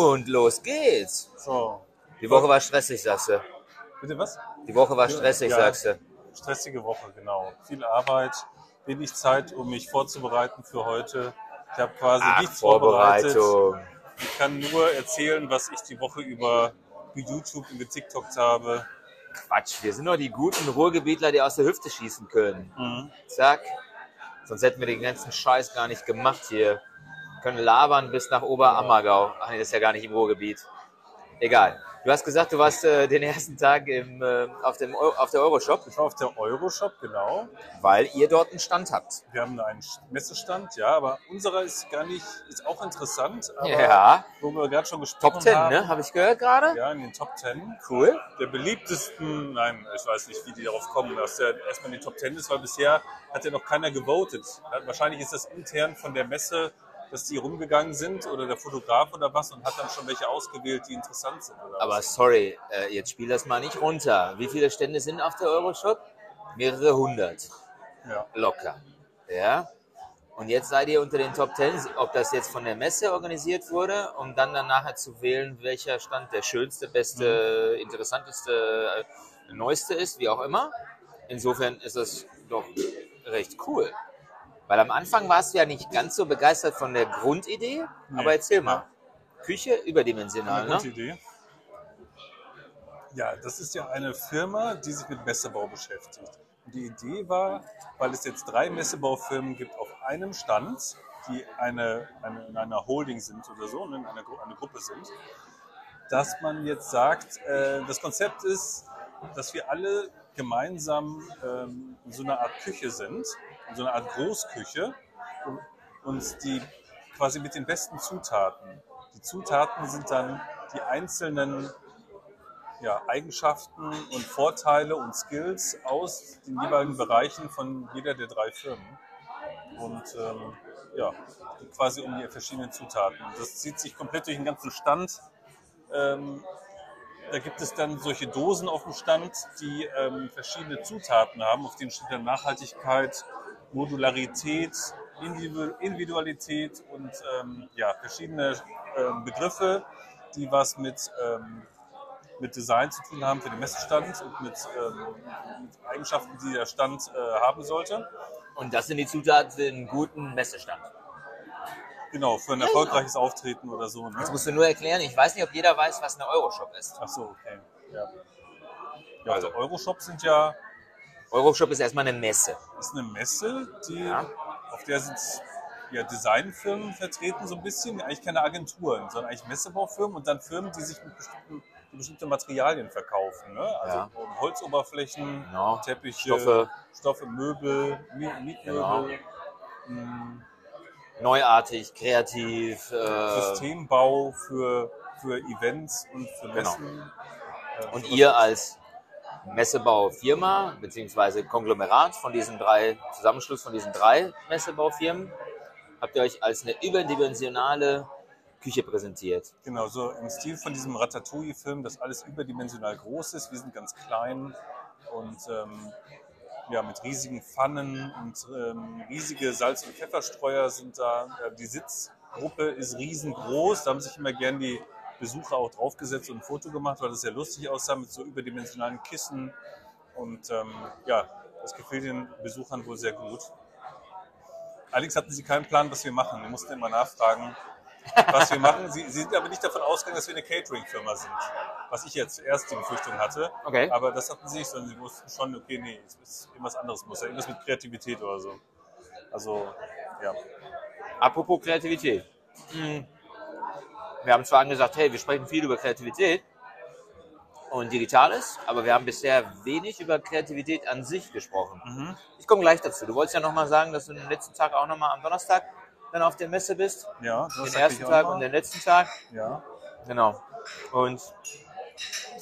Und los geht's. So. Die Woche war stressig, sagst du. Bitte was? Die Woche war stressig, Ja. sagst du. Stressige Woche, genau. Viel Arbeit, wenig Zeit, um mich vorzubereiten für heute. Ich habe quasi Ach, nichts vorbereitet. Vorbereitung. Ich kann nur erzählen, was ich die Woche über YouTube und getiktokt habe. Quatsch, wir sind doch die guten Ruhrgebietler, die aus der Hüfte schießen können. Mhm. Zack. Sonst hätten wir den ganzen Scheiß gar nicht gemacht hier. Können labern bis nach Oberammergau. Ach nee, das ist ja gar nicht im Ruhrgebiet. Egal. Du hast gesagt, du warst äh, den ersten Tag im, äh, auf, dem, Eu- auf der Euroshop, Ich war auf der Euroshop, genau. weil ihr dort einen Stand habt. Wir haben einen Messestand, ja, aber unserer ist gar nicht, ist auch interessant. Aber Ja. Wo wir gerade schon gesprochen Top 10, haben. ne? Habe ich gehört gerade? Ja, in den Top 10. Cool. der beliebtesten, nein, ich weiß nicht, wie die darauf kommen, dass der erstmal in die Top 10 ist, weil bisher hat ja noch keiner gewotet. Wahrscheinlich ist das intern von der Messe, dass die rumgegangen sind oder der Fotograf oder was und hat dann schon welche ausgewählt, die interessant sind. Oder Aber was. sorry, äh, jetzt spiel das mal nicht runter. Wie viele Stände sind auf der Euroshop? Mehrere hundert. Ja. Locker. Ja. Und jetzt seid ihr unter den Top 10, ob das jetzt von der Messe organisiert wurde, um dann dann nachher zu wählen, welcher Stand der schönste, beste, interessanteste, äh, neueste ist, wie auch immer. Insofern ist das doch recht cool. Weil am Anfang warst du ja nicht ganz so begeistert von der Grundidee, Nee. aber erzähl mal. Küche überdimensional, Eine ne? Idee. Ja, das ist ja eine Firma, die sich mit Messebau beschäftigt. Und die Idee war, weil es jetzt drei Messebaufirmen gibt auf einem Stand, die eine, eine, in einer Holding sind oder so, ne, in einer Gru eine Gruppe sind, dass man jetzt sagt, äh, das Konzept ist, dass wir alle gemeinsam ähm, in so einer Art Küche sind, in so einer Art Großküche und die quasi mit den besten Zutaten. Die Zutaten sind dann die einzelnen ja, Eigenschaften und Vorteile und Skills aus den jeweiligen Bereichen von jeder der drei Firmen. Und ähm, ja, quasi um die verschiedenen Zutaten. Das zieht sich komplett durch den ganzen Stand. Ähm, da gibt es dann solche Dosen auf dem Stand, die ähm, verschiedene Zutaten haben, auf denen steht dann Nachhaltigkeit, Modularität, Individu- Individualität und ähm, ja, verschiedene ähm, Begriffe, die was mit, ähm, mit Design zu tun haben für den Messestand und mit, ähm, mit Eigenschaften, die der Stand äh, haben sollte. Und das sind die Zutaten für einen guten Messestand. Genau, für ein erfolgreiches Auftreten oder so. Ne? Das musst du nur erklären. Ich weiß nicht, ob jeder weiß, was eine Euroshop ist. Ach so, okay. Ja, ja also Euroshops sind ja Euroshop ist erstmal eine Messe. ist eine Messe, die, Ja. auf der sind ja, Designfirmen vertreten, so ein bisschen. Eigentlich keine Agenturen, sondern eigentlich Messebaufirmen und dann Firmen, die sich mit bestimmten, die bestimmte Materialien verkaufen. Ne? Also Ja. Holzoberflächen, Genau. Teppiche, Stoffe. Stoffe, Möbel, Mi- Mietmöbel, Neuartig, kreativ. Äh, Systembau für, für Events und für Genau. Messen. Äh, und ihr als Messebaufirma beziehungsweise Konglomerat von diesen drei, Zusammenschluss von diesen drei Messebaufirmen, habt ihr euch als eine überdimensionale Küche präsentiert. Genau, so im Stil von diesem Ratatouille-Film, dass alles überdimensional groß ist. Wir sind ganz klein und ähm, ja, mit riesigen Pfannen und ähm, riesige Salz- und Pfefferstreuer sind da. Äh, die Sitzgruppe ist riesengroß. Da haben sich immer gern die Besucher auch draufgesetzt und ein Foto gemacht, weil das sehr lustig aussah mit so überdimensionalen Kissen. Und ähm, ja, das gefiel den Besuchern wohl sehr gut. Allerdings hatten sie keinen Plan, was wir machen. Wir mussten immer nachfragen, was wir machen. Sie, sie sind aber nicht davon ausgegangen, dass wir eine Catering-Firma sind. Was ich jetzt erst die Befürchtung hatte. Okay. Aber das hatten sie nicht, sondern sie wussten schon, okay, nee, es ist irgendwas anderes muss. ja Irgendwas mit Kreativität oder so. Also, ja. Apropos Kreativität. Hm. Wir haben zwar angesagt, hey, wir sprechen viel über Kreativität und Digitales, aber wir haben bisher wenig über Kreativität an sich gesprochen. Ich komme gleich dazu. Du wolltest ja nochmal sagen, dass du den letzten Tag auch nochmal am Donnerstag dann auf der Messe bist. Ja, Den das ersten Tag und den letzten Tag. Ja. Genau. Und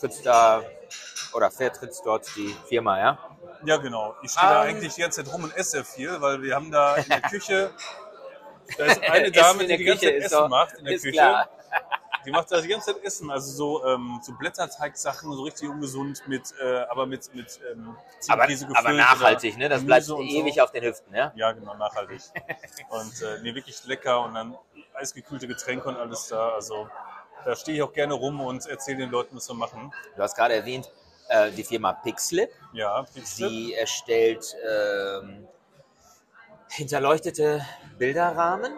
trittst da oder vertrittst dort die Firma, ja? ja, genau. Ich stehe da Ähm. eigentlich die ganze Zeit rum und esse viel, weil wir haben da in der Küche, da ist eine Dame, in die der die ganze Küche Zeit ist Essen doch- macht in der Küche. klar. Die macht da die ganze Zeit Essen, also so, ähm, so Blätterteigsachen, so richtig ungesund, mit, äh, aber mit, mit ähm, Aber, gefüllt aber nachhaltig, ne? Das Gemüse bleibt und ewig so. auf den Hüften, ja? Ja, genau, nachhaltig. und äh, nee, wirklich lecker und dann eisgekühlte Getränke und alles da. Also Da stehe ich auch gerne rum und erzähle den Leuten, was wir machen. Du hast gerade erwähnt, äh, die Firma Pixlip. Ja, Pixlip. Die erstellt ähm, hinterleuchtete Bilderrahmen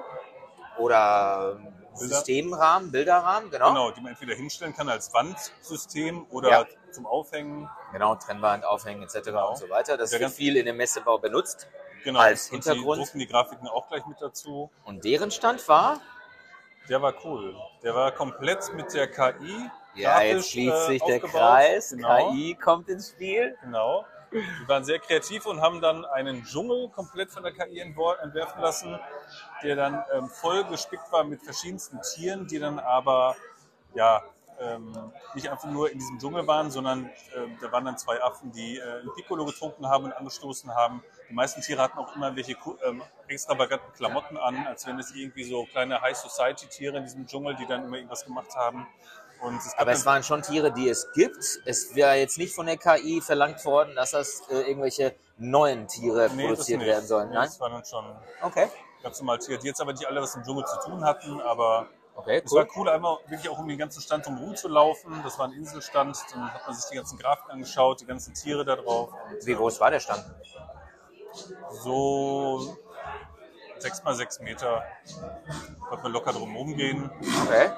oder Bilder- Systemrahmen, Bilderrahmen, genau. Genau, die man entweder hinstellen kann als Wandsystem oder Ja. zum Aufhängen. Genau, Trennwand, Aufhängen etc. Genau. und so weiter. Das wird viel in dem Messebau benutzt. Genau. Als und Hintergrund. Die drucken die Grafiken auch gleich mit dazu. Und deren Stand war, Der war cool. Der war komplett mit der KI. ja, jetzt schließt äh, sich der aufgebaut. Kreis, Genau. KI kommt ins Spiel. Genau. Die waren sehr kreativ und haben dann einen Dschungel komplett von der KI entwerfen lassen, der dann ähm, voll gespickt war mit verschiedensten Tieren, die dann aber ja ähm, nicht einfach nur in diesem Dschungel waren, sondern ähm, da waren dann zwei Affen, die äh, ein Piccolo getrunken haben und angestoßen haben. Die meisten Tiere hatten auch immer welche ähm, extravaganten Klamotten an, als wenn es irgendwie so kleine High Society Tiere in diesem Dschungel, die dann immer irgendwas gemacht haben. Es Aber es waren schon Tiere, die es gibt. Es wäre jetzt nicht von der KI verlangt worden, dass das äh, irgendwelche neuen Tiere Nee, produziert werden sollen. Nee, Nein? Das waren dann schon Okay. Ganz normal Tiere, die jetzt aber nicht alle was im Dschungel zu tun hatten, aber Okay, es cool. war cool, einmal wirklich auch um den ganzen Stand drumherum zu laufen. Das war ein Inselstand, dann hat man sich die ganzen Grafiken angeschaut, die ganzen Tiere da drauf. Wie groß war der Stand? So sechs mal sechs Meter. Konnte man locker drumherum gehen. Okay.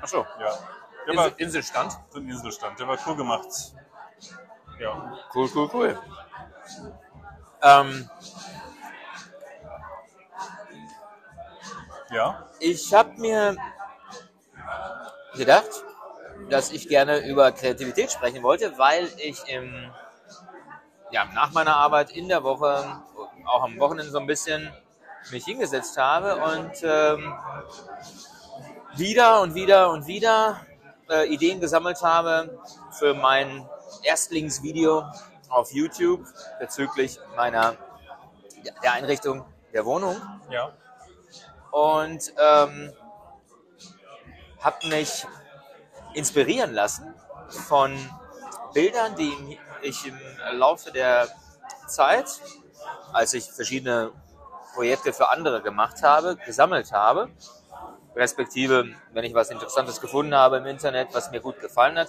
Achso. Ja. Der war Insel, Inselstand? so ein Inselstand, der war cool gemacht. Ja. Cool, cool, cool. Ähm, Ja. ich habe mir gedacht, dass ich gerne über Kreativität sprechen wollte, weil ich im, ja, nach meiner Arbeit in der Woche, auch am Wochenende so ein bisschen mich hingesetzt habe und ähm, wieder und wieder und wieder äh, Ideen gesammelt habe für mein Erstlingsvideo auf YouTube bezüglich meiner der Einrichtung der Wohnung Ja. Und ähm, habe mich inspirieren lassen von Bildern, die ich im Laufe der Zeit, als ich verschiedene Projekte für andere gemacht habe, gesammelt habe. Respektive, wenn ich was Interessantes gefunden habe im Internet, was mir gut gefallen hat,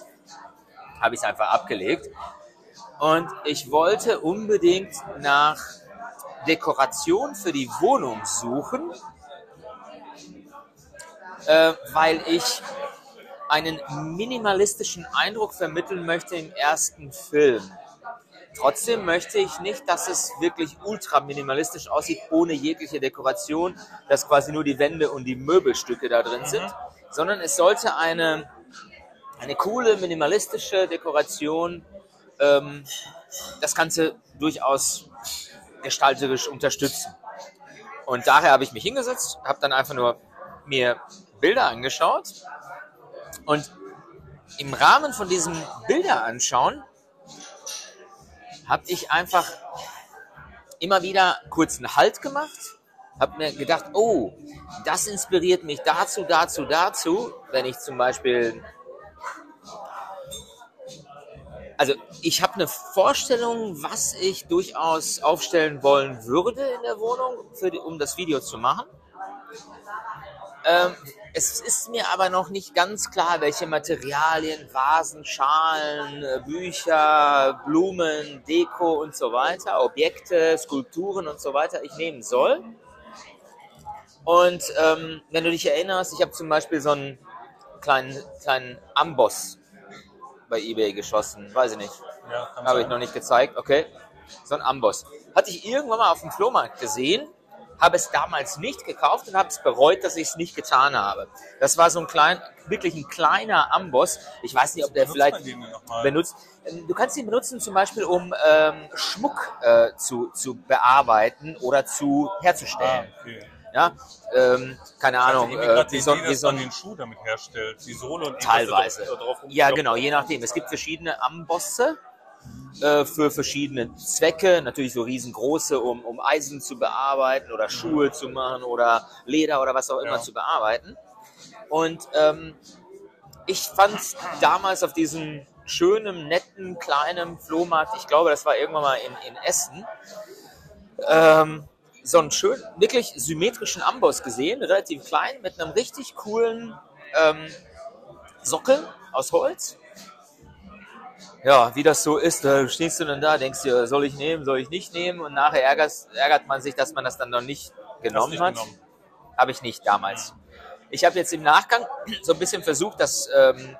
habe ich es einfach abgelegt. Und ich wollte unbedingt nach Dekoration für die Wohnung suchen, äh, weil ich einen minimalistischen Eindruck vermitteln möchte im ersten Film. Trotzdem möchte ich nicht, dass es wirklich ultra minimalistisch aussieht, ohne jegliche Dekoration, dass quasi nur die Wände und die Möbelstücke da drin sind, sondern es sollte eine, eine coole, minimalistische Dekoration ähm, das Ganze durchaus gestalterisch unterstützen. Und daher habe ich mich hingesetzt, habe dann einfach nur mir Bilder angeschaut und im Rahmen von diesem Bilder anschauen habe ich einfach immer wieder kurz einen Halt gemacht, habe mir gedacht, oh, das inspiriert mich dazu, dazu, dazu, wenn ich zum Beispiel also ich habe eine Vorstellung, was ich durchaus aufstellen wollen würde in der Wohnung, für die, um das Video zu machen. Ähm, es ist mir aber noch nicht ganz klar, welche Materialien, Vasen, Schalen, äh, Bücher, Blumen, Deko und so weiter, Objekte, Skulpturen und so weiter ich nehmen soll. Und ähm, wenn du dich erinnerst, ich habe zum Beispiel so einen kleinen, kleinen Amboss bei eBay geschossen, weiß ich nicht. Ja, Habe ich noch nicht gezeigt, okay. So ein Amboss. Hatte ich irgendwann mal auf dem Flohmarkt gesehen, habe es damals nicht gekauft und habe es bereut, dass ich es nicht getan habe. Das war so ein klein, wirklich ein kleiner Amboss. Ich weiß nicht, ob der vielleicht benutzt. Du kannst ihn benutzen zum Beispiel, um ähm, Schmuck äh, zu, zu bearbeiten oder zu Ah, herzustellen. okay. Ja, ähm, keine Ahnung, äh, wie die so, wie so man ein den Schuh damit herstellt. Die Sohle und Teilweise. Ja, genau, je nachdem. Es gibt verschiedene Ambosse äh, für verschiedene Zwecke. Natürlich so riesengroße, um, um Eisen zu bearbeiten oder Schuhe zu machen oder Leder oder was auch immer Ja. zu bearbeiten. Und ähm, ich fand damals auf diesem schönen, netten, kleinen Flohmarkt, ich glaube, das war irgendwann mal in, in Essen, ähm, so einen schön, wirklich symmetrischen Amboss gesehen, relativ klein, mit einem richtig coolen ähm, Sockel aus Holz. Ja, wie das so ist, da stehst du dann da, denkst dir, soll ich nehmen, soll ich nicht nehmen? Und nachher ärgert, ärgert man sich, dass man das dann noch nicht genommen nicht hat. Habe ich nicht damals. Ich habe jetzt im Nachgang so ein bisschen versucht, das ähm,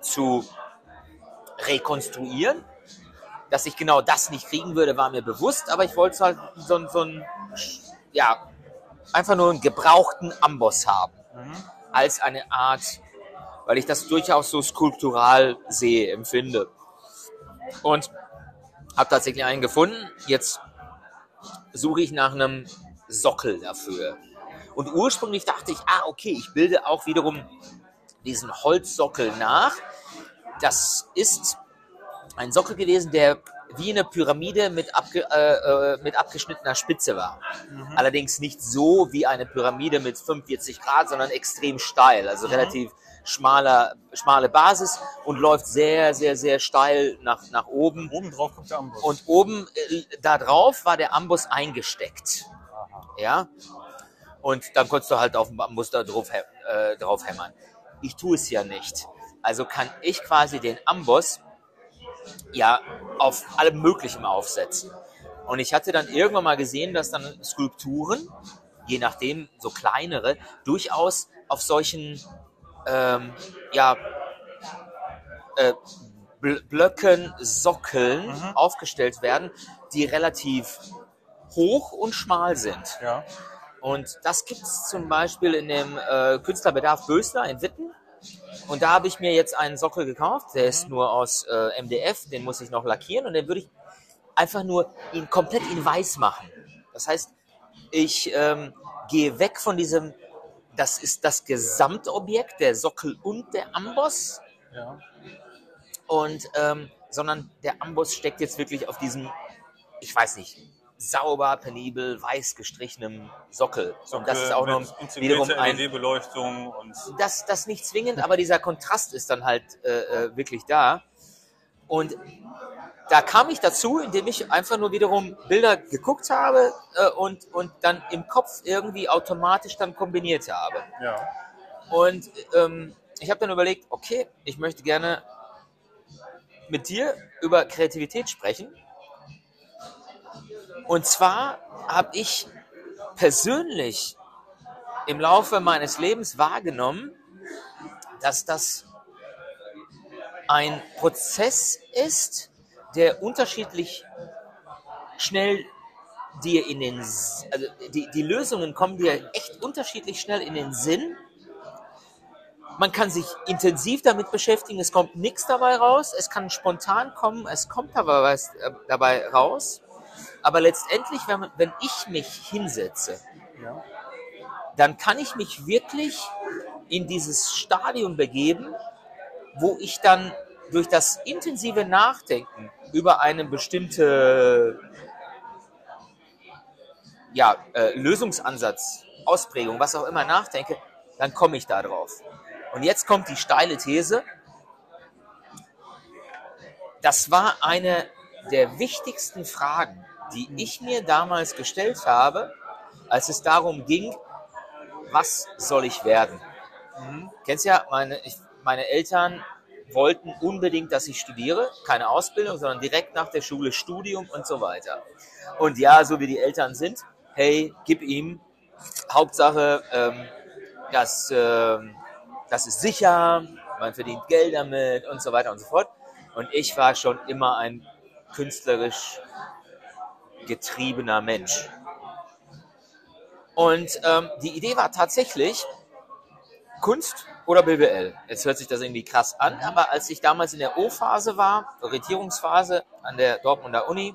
zu rekonstruieren. Dass ich genau das nicht kriegen würde, war mir bewusst, aber ich wollte halt so, ein- so ein, ja, einfach nur einen gebrauchten Amboss haben. Als eine Art, weil ich das durchaus so skulptural sehe, empfinde. Und habe tatsächlich einen gefunden. Jetzt suche ich nach einem Sockel dafür. Und ursprünglich dachte ich, ah, okay, ich bilde auch wiederum diesen Holzsockel nach. Das ist ein Sockel gewesen, der wie eine Pyramide mit, abge, äh, äh, mit abgeschnittener Spitze war. Allerdings nicht so wie eine Pyramide mit 45 Grad, sondern extrem steil, also relativ schmaler, schmale Basis und läuft sehr, sehr, sehr steil nach, nach oben. Oben drauf kommt der Amboss. Und oben äh, da drauf war der Amboss eingesteckt. Ja. Und dann konntest du halt auf dem Amboss da drauf, äh, drauf hämmern. Ich tue es ja nicht. Also kann ich quasi den Amboss ja auf allem Möglichen aufsetzen. Und ich hatte dann irgendwann mal gesehen, dass dann Skulpturen, je nachdem so kleinere, durchaus auf solchen ähm, ja, äh, Bl Blöcken, Sockeln aufgestellt werden, die relativ hoch und schmal sind. ja. Und das gibt es zum Beispiel in dem äh, Künstlerbedarf Bösler in Witten. Und da habe ich mir jetzt einen Sockel gekauft, der ist nur aus äh, MDF, den muss ich noch lackieren und den würde ich einfach nur ihn komplett in weiß machen. Das heißt, ich ähm, gehe weg von diesem, das ist das Gesamtobjekt, der Sockel und der Amboss, ja. und ähm, sondern der Amboss steckt jetzt wirklich auf diesem, ich weiß nicht, sauber, penibel, weiß gestrichenem Sockel. und das ist auch noch wiederum ein LED-Beleuchtung und das, das nicht zwingend, aber dieser Kontrast ist dann halt äh, äh, wirklich da. Und da kam ich dazu, indem ich einfach nur wiederum Bilder geguckt habe äh, und, und dann im Kopf irgendwie automatisch dann kombiniert habe. ja. Und ähm, ich habe dann überlegt, okay, ich möchte gerne mit dir über Kreativität sprechen. Und zwar habe ich persönlich im Laufe meines Lebens wahrgenommen, dass das ein Prozess ist, der unterschiedlich schnell dir in den, also die, die Lösungen kommen dir echt unterschiedlich schnell in den Sinn. Man kann sich intensiv damit beschäftigen, es kommt nichts dabei raus, es kann spontan kommen, es kommt aber was äh, dabei raus. Aber letztendlich, wenn, wenn ich mich hinsetze, ja. dann kann ich mich wirklich in dieses Stadium begeben, wo ich dann durch das intensive Nachdenken über eine bestimmte ja, äh, Lösungsansatz, Ausprägung, was auch immer nachdenke, dann komme ich da drauf. Und jetzt kommt die steile These. Das war eine der wichtigsten Fragen, die ich mir damals gestellt habe, als es darum ging, was soll ich werden? Kennst ja, meine, ich, meine Eltern wollten unbedingt, dass ich studiere, keine Ausbildung, sondern direkt nach der Schule Studium und so weiter. Und ja, so wie die Eltern sind, hey, gib ihm, Hauptsache, ähm, das, ähm, das ist sicher, man verdient Geld damit und so weiter und so fort. Und ich war schon immer ein künstlerisch getriebener Mensch. Und ähm, die Idee war tatsächlich Kunst oder BWL. Jetzt hört sich das irgendwie krass an, aber als ich damals in der O-Phase war, Orientierungsphase an der Dortmunder Uni,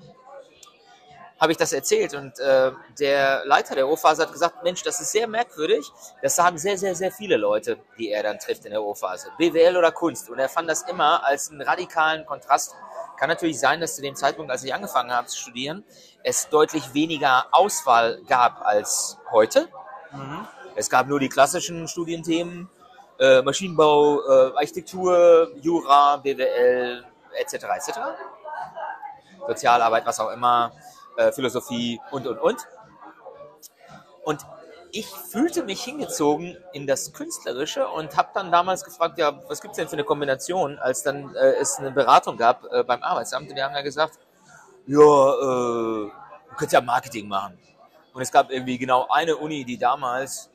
habe ich das erzählt und äh, der Leiter der O-Phase hat gesagt, Mensch, das ist sehr merkwürdig. Das sagen sehr, sehr, sehr viele Leute, die er dann trifft in der O-Phase. BWL oder Kunst. Und er fand das immer als einen radikalen Kontrast. Kann natürlich sein, dass zu dem Zeitpunkt, als ich angefangen habe zu studieren, es deutlich weniger Auswahl gab als heute. Es gab nur die klassischen Studienthemen, äh, Maschinenbau, äh, Architektur, Jura, BWL, etc. etc. Sozialarbeit, was auch immer, äh, Philosophie und, und, und. Und ich fühlte mich hingezogen in das Künstlerische und habe dann damals gefragt, ja, was gibt's denn für eine Kombination, als dann äh, es eine Beratung gab äh, beim Arbeitsamt. Und die haben ja gesagt, ja, äh, du könntest ja Marketing machen. Und es gab irgendwie genau eine Uni, die damals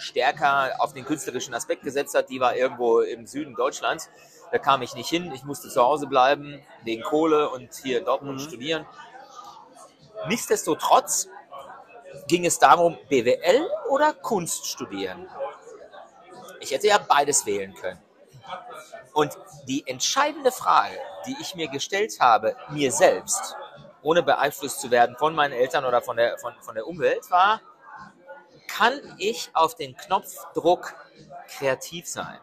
stärker auf den künstlerischen Aspekt gesetzt hat. Die war irgendwo im Süden Deutschlands. Da kam ich nicht hin. Ich musste zu Hause bleiben, wegen Kohle und hier in Dortmund Mhm. studieren. Nichtsdestotrotz ging es darum, BWL oder Kunst studieren. Ich hätte ja beides wählen können. Und die entscheidende Frage, die ich mir gestellt habe, mir selbst, ohne beeinflusst zu werden von meinen Eltern oder von der, von, von der Umwelt, war, kann ich auf den Knopfdruck kreativ sein?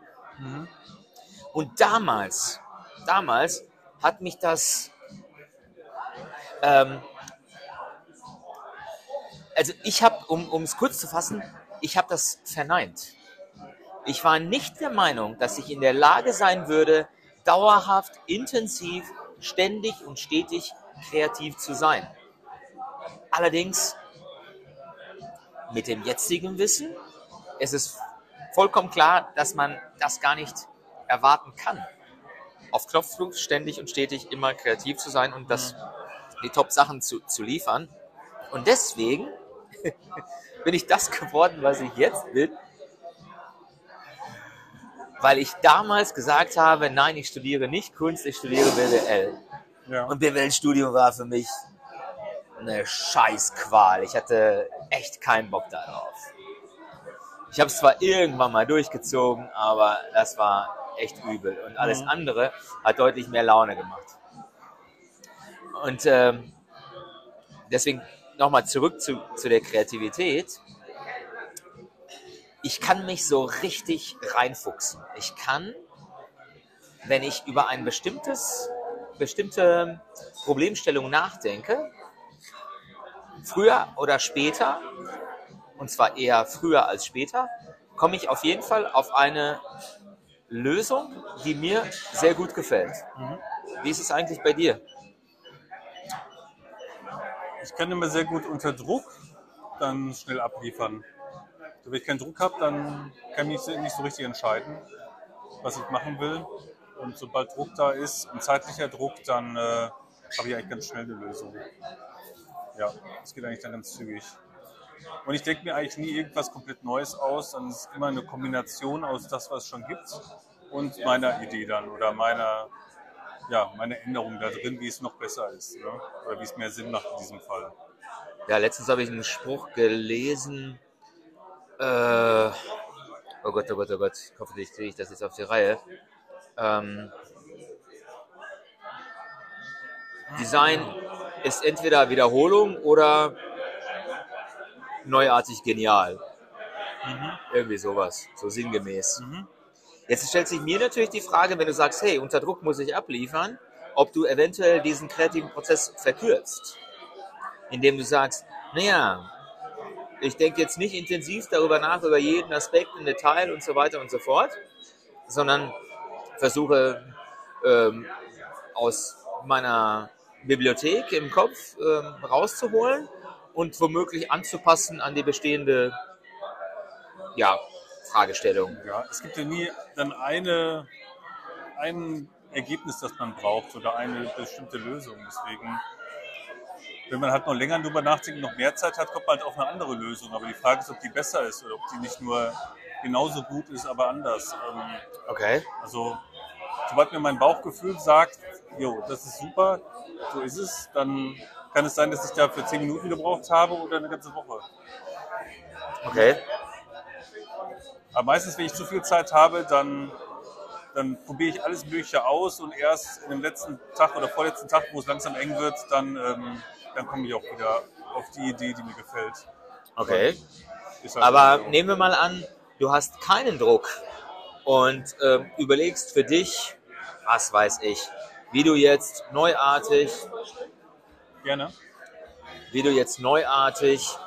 Und damals, damals hat mich das, ähm, also ich habe, um es kurz zu fassen, ich habe das verneint. Ich war nicht der Meinung, dass ich in der Lage sein würde, dauerhaft, intensiv, ständig und stetig kreativ zu sein. Allerdings mit dem jetzigen Wissen ist es vollkommen klar, dass man das gar nicht erwarten kann. Auf Knopfdruck ständig und stetig immer kreativ zu sein und das, die Top-Sachen zu, zu liefern. Und deswegen bin ich das geworden, was ich jetzt bin, weil ich damals gesagt habe, nein, ich studiere nicht Kunst, ich studiere BWL. Ja. Und BWL-Studium war für mich eine Scheißqual. Ich hatte echt keinen Bock darauf. Ich habe es zwar irgendwann mal durchgezogen, aber das war echt übel. Und alles Mhm. andere hat deutlich mehr Laune gemacht. Und ähm, deswegen nochmal zurück zu, zu der Kreativität. Ich kann mich so richtig reinfuchsen. Ich kann, wenn ich über ein bestimmtes, bestimmte Problemstellung nachdenke, früher oder später, und zwar eher früher als später, komme ich auf jeden Fall auf eine Lösung, die mir sehr gut gefällt. Wie ist es eigentlich bei dir? Ich kann immer sehr gut unter Druck dann schnell abliefern. Wenn ich keinen Druck habe, dann kann ich nicht so richtig entscheiden, was ich machen will. Und sobald Druck da ist, ein zeitlicher Druck, dann äh, habe ich eigentlich ganz schnell eine Lösung. Ja, das geht eigentlich dann ganz zügig. Und ich denke mir eigentlich nie irgendwas komplett Neues aus, sondern es ist immer eine Kombination aus das, was es schon gibt und meiner Idee dann oder meiner, ja, meiner Änderung da drin, wie es noch besser ist. Ne? Oder wie es mehr Sinn macht in diesem Fall. Ja, letztens habe ich einen Spruch gelesen. Äh, oh Gott, oh Gott, oh Gott. Hoffentlich kriege ich das jetzt auf die Reihe. Ähm, Design ist entweder Wiederholung oder neuartig genial. Irgendwie sowas, so sinngemäß. Mhm. Jetzt stellt sich mir natürlich die Frage, wenn du sagst, hey, unter Druck muss ich abliefern, ob du eventuell diesen kreativen Prozess verkürzt. Indem du sagst, naja, ich denke jetzt nicht intensiv darüber nach, über jeden Aspekt im Detail und so weiter und so fort, sondern versuche ähm, aus meiner Bibliothek im Kopf ähm, rauszuholen und womöglich anzupassen an die bestehende ja, Fragestellung. Ja, es gibt ja nie dann eine, ein Ergebnis, das man braucht oder eine bestimmte Lösung. Deswegen, wenn man halt noch länger drüber nachdenkt, noch mehr Zeit hat, kommt man halt auf eine andere Lösung. Aber die Frage ist, ob die besser ist oder ob die nicht nur genauso gut ist, aber anders. Ähm, Okay. Also, sobald mir mein Bauchgefühl sagt, jo, das ist super, so ist es, dann kann es sein, dass ich da für zehn Minuten gebraucht habe oder eine ganze Woche. Okay. Aber meistens, wenn ich zu viel Zeit habe, dann, dann probiere ich alles Mögliche aus und erst in dem letzten Tag oder vorletzten Tag, wo es langsam eng wird, dann, ähm, dann komme ich auch wieder auf die Idee, die mir gefällt. Okay. Halt Aber so. nehmen wir mal an, du hast keinen Druck und ähm, überlegst für dich, was weiß ich, wie du jetzt neuartig, Gerne. wie du jetzt neuartig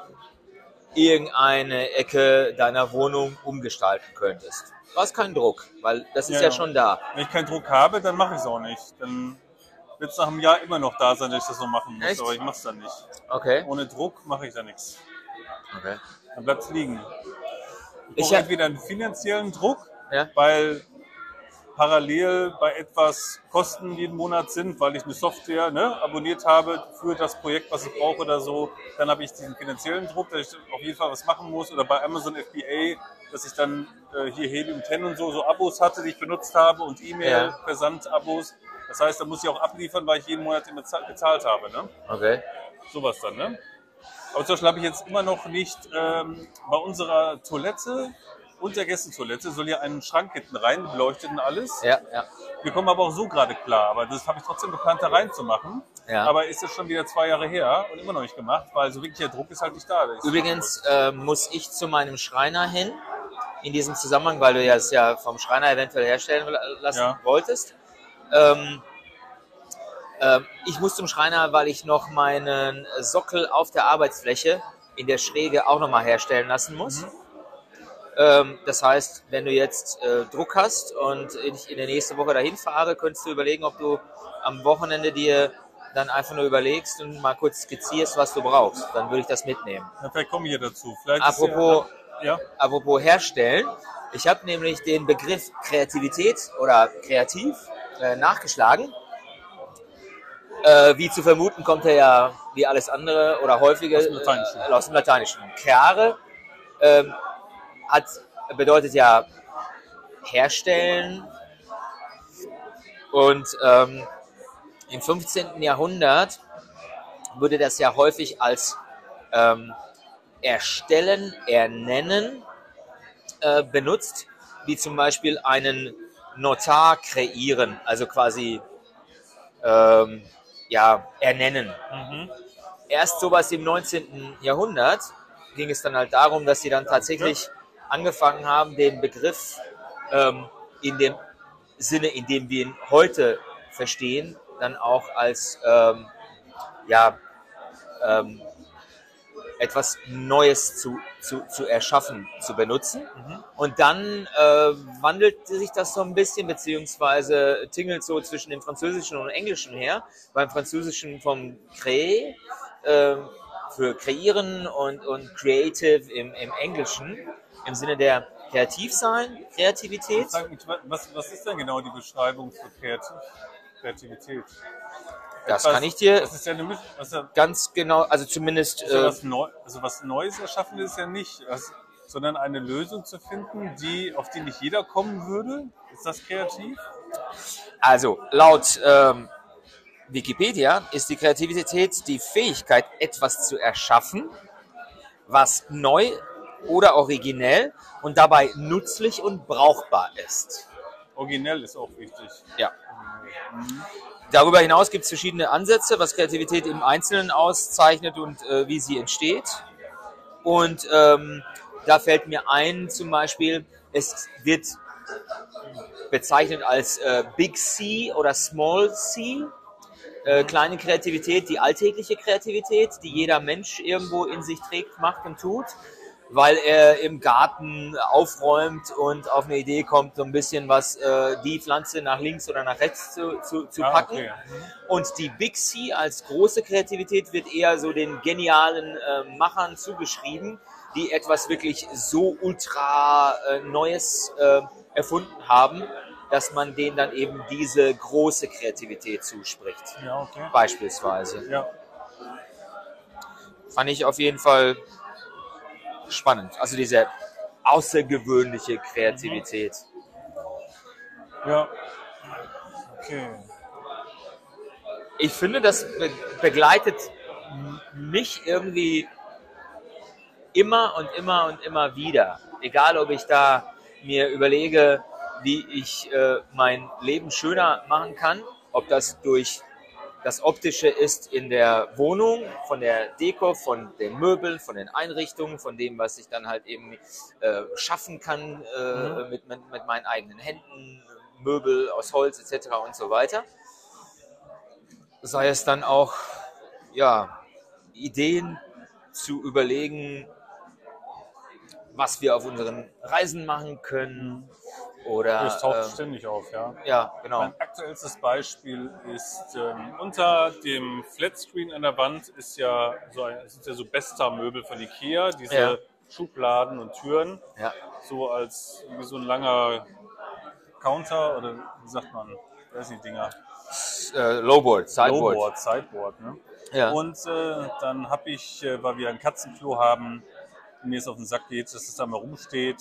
irgendeine Ecke deiner Wohnung umgestalten könntest. Du hast keinen Druck, weil das ist Ja, ja, schon da. Wenn ich keinen Druck habe, dann mache ich es auch nicht. Dann wird es nach einem Jahr immer noch da sein, dass ich das so machen muss. Echt? Aber ich mache es dann nicht. Okay. Ohne Druck mache ich da nichts. Okay. Dann bleibt es liegen. Ich Ich brauche hab- entweder einen finanziellen Druck, Ja. weil parallel bei etwas Kosten jeden Monat sind, weil ich eine Software ne, abonniert habe für das Projekt, was ich brauche oder so. Dann habe ich diesen finanziellen Druck, dass ich auf jeden Fall was machen muss. Oder bei Amazon FBA, dass ich dann äh, hier Helium 10 und so, so Abos hatte, die ich benutzt habe und Ja. E-Mail-Versand-Abos. Das heißt, da muss ich auch abliefern, weil ich jeden Monat immer za- gezahlt habe. Ne? Okay. Sowas dann, ne? Aber zum Beispiel habe ich jetzt immer noch nicht ähm, bei unserer Toilette und der Gästetoilette soll ja ein Schrank hinten rein, beleuchtet und alles. Ja, ja. Wir kommen aber auch so gerade klar. Aber das habe ich trotzdem geplant, da reinzumachen. Ja. Aber ist jetzt schon wieder zwei Jahre her und immer noch nicht gemacht, weil so wirklich der Druck ist halt nicht da. Das ist- Übrigens äh, muss ich zu meinem Schreiner hin, in diesem Zusammenhang, weil du ja es ja vom Schreiner eventuell herstellen lassen Ja. wolltest. Ähm, ähm, ich muss zum Schreiner, weil ich noch meinen Sockel auf der Arbeitsfläche in der Schräge auch nochmal herstellen lassen muss. Ähm, das heißt, wenn du jetzt äh, Druck hast und ich in der nächsten Woche dahin fahre, könntest du überlegen, ob du am Wochenende dir dann einfach nur überlegst und mal kurz skizzierst, was du brauchst. Dann würde ich das mitnehmen. Ja, vielleicht kommen wir hier dazu. Vielleicht Apropos, ja, ja, apropos herstellen, ich habe nämlich den Begriff Kreativität oder kreativ äh, nachgeschlagen. Äh, wie zu vermuten, kommt er ja wie alles andere oder häufige Aus dem Lateinischen. Äh, aus dem Lateinischen. Creare ähm, hat, bedeutet ja herstellen und ähm, im 15. Jahrhundert wurde das ja häufig als ähm, erstellen, ernennen äh, benutzt, wie zum Beispiel einen Notar kreieren, also quasi ähm, ja, ernennen. Mhm. Erst sowas im 19. Jahrhundert ging es dann halt darum, dass sie dann tatsächlich angefangen haben, den Begriff ähm, in dem Sinne, in dem wir ihn heute verstehen, dann auch als ähm, ja, ähm, etwas Neues zu, zu, zu erschaffen, zu benutzen. Und dann äh, wandelt sich das so ein bisschen, beziehungsweise tingelt so zwischen dem Französischen und Englischen her. Beim Französischen vom Créer, äh, für kreieren und, und creative im, im Englischen, im Sinne der kreativ sein, Kreativität. Mich, was, was ist denn genau die Beschreibung für Kreativ Kreativität? Das Etwas- kann ich dir Das ist ja eine was ganz genau, also zumindest äh, was, Neu, also was Neues erschaffen ist ja nicht, was, sondern eine Lösung zu finden, die, auf die nicht jeder kommen würde. Ist das kreativ? Also, laut ähm, Wikipedia ist die Kreativität die Fähigkeit, etwas zu erschaffen, was neu oder originell und dabei nützlich und brauchbar ist. Originell ist auch wichtig. Ja. Darüber hinaus gibt es verschiedene Ansätze, was Kreativität im Einzelnen auszeichnet und äh, wie sie entsteht. Und ähm, da fällt mir ein, zum Beispiel, es wird bezeichnet als äh, Big C oder Small C. Äh, kleine Kreativität, die alltägliche Kreativität, die jeder Mensch irgendwo in sich trägt, macht und tut, weil er im Garten aufräumt und auf eine Idee kommt, so ein bisschen was äh, die Pflanze nach links oder nach rechts zu, zu, zu Ah, packen. okay. Und die Big C als große Kreativität wird eher so den genialen äh, Machern zugeschrieben, die etwas wirklich so ultra äh, Neues äh, erfunden haben, dass man denen dann eben diese große Kreativität zuspricht. Ja, okay. Beispielsweise. Ja. Fand ich auf jeden Fall spannend. Also diese außergewöhnliche Kreativität. Ja. Okay. ich finde, das be begleitet mich irgendwie immer und immer und immer wieder. Egal, ob ich da mir überlege, wie ich äh, mein Leben schöner machen kann, ob das durch das Optische ist in der Wohnung, von der Deko, von den Möbeln, von den Einrichtungen, von dem, was ich dann halt eben äh, schaffen kann äh, mit, mit, mit meinen eigenen Händen, Möbel aus Holz etc. und so weiter sei es dann auch ja, Ideen zu überlegen, was wir auf unseren Reisen machen können Oder, Das taucht ähm, ständig auf, ja. ja, genau. Mein aktuellstes Beispiel ist ähm, unter dem Flatscreen an der Wand ist ja so ein, sind ja so Besta-Möbel von Ikea, diese Ja. Schubladen und Türen, Ja. so als wie so ein langer Counter oder wie sagt man, sind die Dinger? Äh, Lowboard, Sideboard. Lowboard, Sideboard, ne? Ja. Und äh, dann habe ich, äh, weil wir ein Katzenklo haben, mir es auf den Sack geht, dass es da mal rumsteht,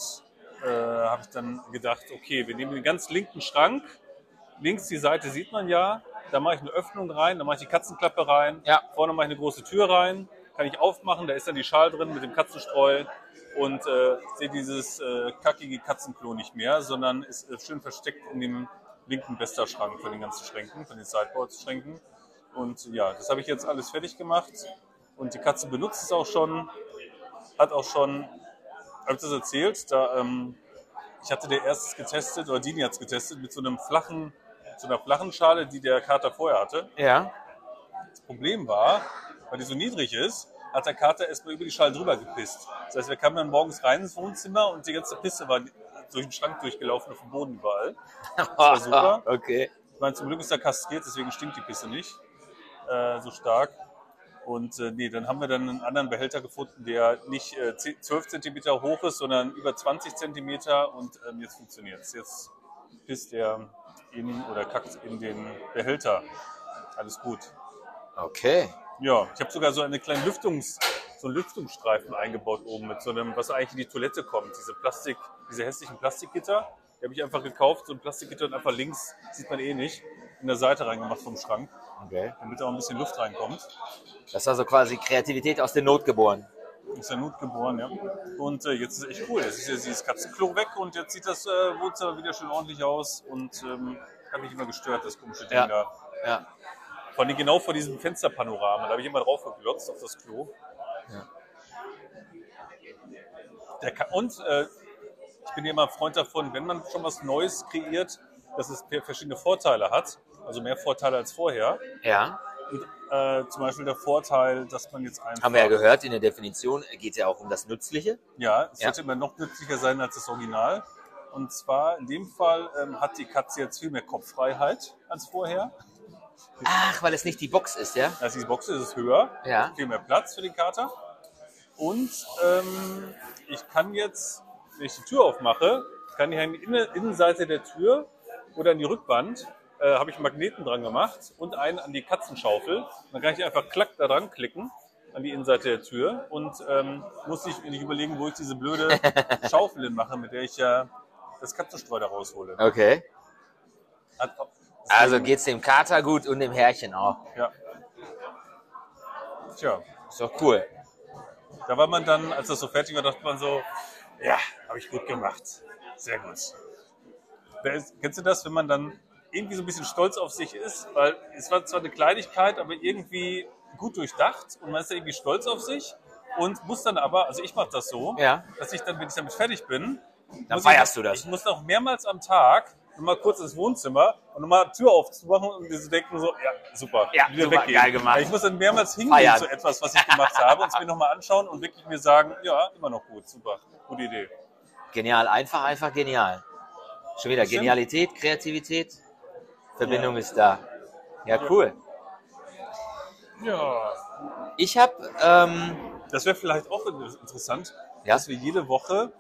äh, habe ich dann gedacht, okay, wir nehmen den ganz linken Schrank, links die Seite sieht man ja, da mache ich eine Öffnung rein, da mache ich die Katzenklappe rein, Ja. vorne mache ich eine große Tür rein, kann ich aufmachen, da ist dann die Schale drin mit dem Katzenstreu und äh, sehe dieses äh, kackige Katzenklo nicht mehr, sondern ist äh, schön versteckt in dem linken Besta-Schrank von den ganzen Schränken, von den Sideboard-Schränken. Und ja, das habe ich jetzt alles fertig gemacht. Und die Katze benutzt es auch schon. Hat auch schon, habe ich das erzählt, da, ähm, ich hatte der erstes getestet, oder Dini hat es getestet, mit so einem flachen, so einer flachen Schale, die der Kater vorher hatte. ja. Das Problem war, weil die so niedrig ist, hat der Kater erstmal über die Schale drüber gepisst. Das heißt, wir kamen dann morgens rein ins Wohnzimmer und die ganze Pisse war durch den Schrank durchgelaufen auf dem Boden überall. war super. okay. Ich meine, zum Glück ist er kastriert, deswegen stinkt die Pisse nicht äh, so stark. Und äh, nee, dann haben wir dann einen anderen Behälter gefunden, der nicht äh, 10 12 cm hoch ist, sondern über 20 cm und ähm, jetzt funktioniert es. Jetzt pisst er in oder kackt in den Behälter. Alles gut. Okay. Ja, ich habe sogar so eine kleine Lüftungs, so einen Lüftungsstreifen eingebaut oben mit so einem, was eigentlich in die Toilette kommt. Diese Plastik, diese hässlichen Plastikgitter. Die habe ich einfach gekauft, so ein Plastikgitter und einfach links, sieht man eh nicht, in der Seite reingemacht vom Schrank, okay. damit da auch ein bisschen Luft reinkommt. Das war so quasi Kreativität aus der Not geboren. Ist ja Not geboren, ja. Und äh, jetzt ist es echt cool. Jetzt ist ja dieses Katzenklo weg und jetzt sieht das äh, Wohnzimmer wieder schön ordentlich aus und ähm, hat mich immer gestört, das komische Ding Ja. da. Ja. Vor allem genau vor diesem Fensterpanorama. Da habe ich immer drauf geglotzt auf das Klo. Ja. Der kann, und äh, ich bin ja immer ein Freund davon, wenn man schon was Neues kreiert, dass es verschiedene Vorteile hat. Also mehr Vorteile als vorher. Ja. Und, äh, zum Beispiel der Vorteil, dass man jetzt einfach. Haben wir ja gehört, in der Definition geht es ja auch um das Nützliche. Ja, es Ja. sollte immer noch nützlicher sein als das Original. Und zwar in dem Fall ähm, hat die Katze jetzt viel mehr Kopffreiheit als vorher. Ach, weil es nicht die Box ist, ja? Also die Box ist es höher, Ja. viel mehr Platz für den Kater. Und ähm, ich kann jetzt, wenn ich die Tür aufmache, kann ich an die Innen- Innenseite der Tür oder an die Rückwand, äh, habe ich Magneten dran gemacht und einen an die Katzenschaufel. Dann kann ich einfach klack da dran klicken an die Innenseite der Tür und ähm, muss nicht, nicht überlegen, wo ich diese blöde Schaufel hin mache, mit der ich ja das Katzenstreu da raushole. Okay. Hat, Also geht's dem Kater gut und dem Herrchen auch. ja. Tja, Ist doch cool. Da war man dann, als das so fertig war, dachte man so, ja, habe ich gut gemacht. Sehr gut. Ist- Kennst du das, wenn man dann irgendwie so ein bisschen stolz auf sich ist? Weil es war zwar eine Kleinigkeit, aber irgendwie gut durchdacht und man ist dann irgendwie stolz auf sich und muss dann aber, also ich mache das so, Ja. dass ich dann, wenn ich damit fertig bin, Dann feierst ich, du das. Ich muss noch mehrmals am Tag nochmal kurz ins Wohnzimmer und nochmal Tür aufzumachen und so denken so, ja, super, Ja, wieder super, weggehen. geil gemacht. Ich muss dann mehrmals hingehen Feiern. zu etwas, was ich gemacht habe und es mir nochmal anschauen und wirklich mir sagen, ja, immer noch gut, super, gute Idee. Genial, einfach, einfach genial. Schon wieder. Genialität, Kreativität, Verbindung ist da. Ja, cool. Ja. Ich habe, ähm, Das wäre vielleicht auch interessant, Ja. dass wir jede Woche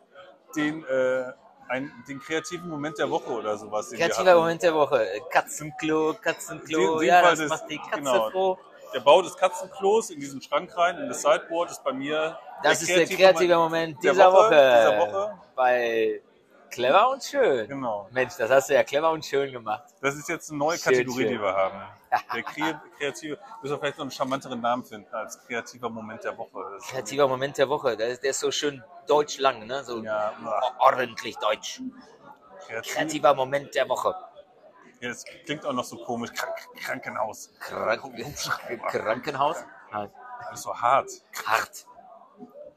den, äh, ein, den kreativen Moment der Woche oder sowas. kreativer. Moment der Woche. Katzenklo, Katzenklo, Den- ja, das des- macht die Katze genau. froh. Der Bau des Katzenklos in diesen Schrank rein, in das Sideboard, ist bei mir. Das ist der kreative Moment der dieser Woche, Woche. dieser Woche. Bei Clever und Schön. Genau. Mensch, das hast du ja clever und schön gemacht. Das ist jetzt eine neue Schön, Kategorie, schön. die wir haben. Der kre kreative, müssen wir vielleicht noch einen charmanteren Namen finden als kreativer Moment der Woche. Das Kreativer Moment der Woche. Der ist, der ist so schön deutsch lang, ne? So Ja, ordentlich deutsch. kreativ. Kreativer Moment der Woche. Ja, es klingt auch noch so komisch. Krank Krankenhaus. Krank Krankenhaus? Nein. Alles so hart. Hart.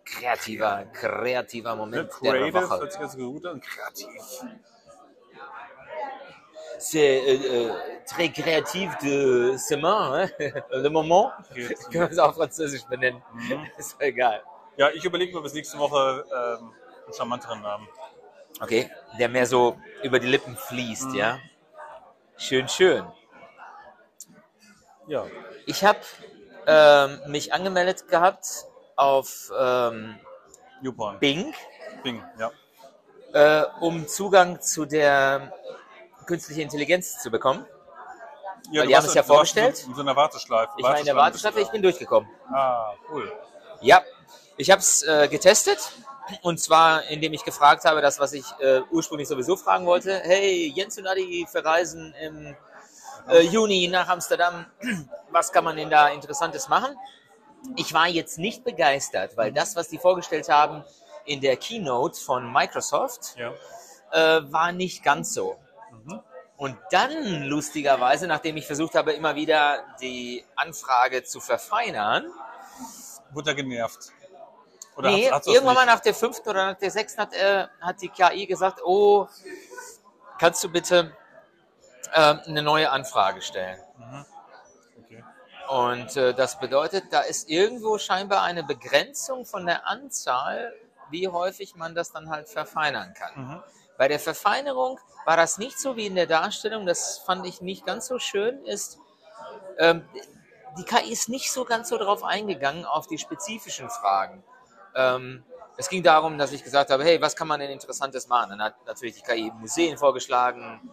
Kreativer, kreativer? Moment der Creative, Woche. hört sich ganz gut an. Kreativ. C'est euh, euh, très créatif de semaine, hein? le moment. Kreativ. Können wir es auch französisch benennen. Mhm. Ist egal. Ja, ich überlege mir bis nächste Woche ähm, einen charmanteren Namen. Okay, der mehr so über die Lippen fließt, ja. Schön, schön. Ja. Ich habe ähm, mich angemeldet gehabt auf ähm, YouPorn. Bing, Bing, ja. äh, um Zugang zu der künstlichen Intelligenz zu bekommen. ja Weil die haben es ja vorgestellt. In so einer Warteschleife. Ich war in der Warteschleife, ich bin durchgekommen. Ah, cool. Ja, ich habe es äh, getestet und zwar indem ich gefragt habe, das was ich äh, ursprünglich sowieso fragen wollte. Hey, Jens und Adi verreisen im äh, Juni nach Amsterdam. Was kann man denn da Interessantes machen? Ich war jetzt nicht begeistert, weil das, was die vorgestellt haben in der Keynote von Microsoft, Ja. äh, war nicht ganz so. Und dann, lustigerweise, nachdem ich versucht habe, immer wieder die Anfrage zu verfeinern, Wurde er genervt? Oder nee, hast du's irgendwann mal nach der fünften oder nach der sechsten hat, äh, hat die KI gesagt, oh, kannst du bitte ähm, eine neue Anfrage stellen? Okay. Und äh, das bedeutet, da ist irgendwo scheinbar eine Begrenzung von der Anzahl, wie häufig man das dann halt verfeinern kann. Bei der Verfeinerung war das nicht so wie in der Darstellung, das fand ich nicht ganz so schön, ist, ähm, die KI ist nicht so ganz so drauf eingegangen, auf die spezifischen Fragen. Ähm, es ging darum, dass ich gesagt habe, hey, was kann man denn Interessantes machen? Dann hat natürlich die KI Museen vorgeschlagen,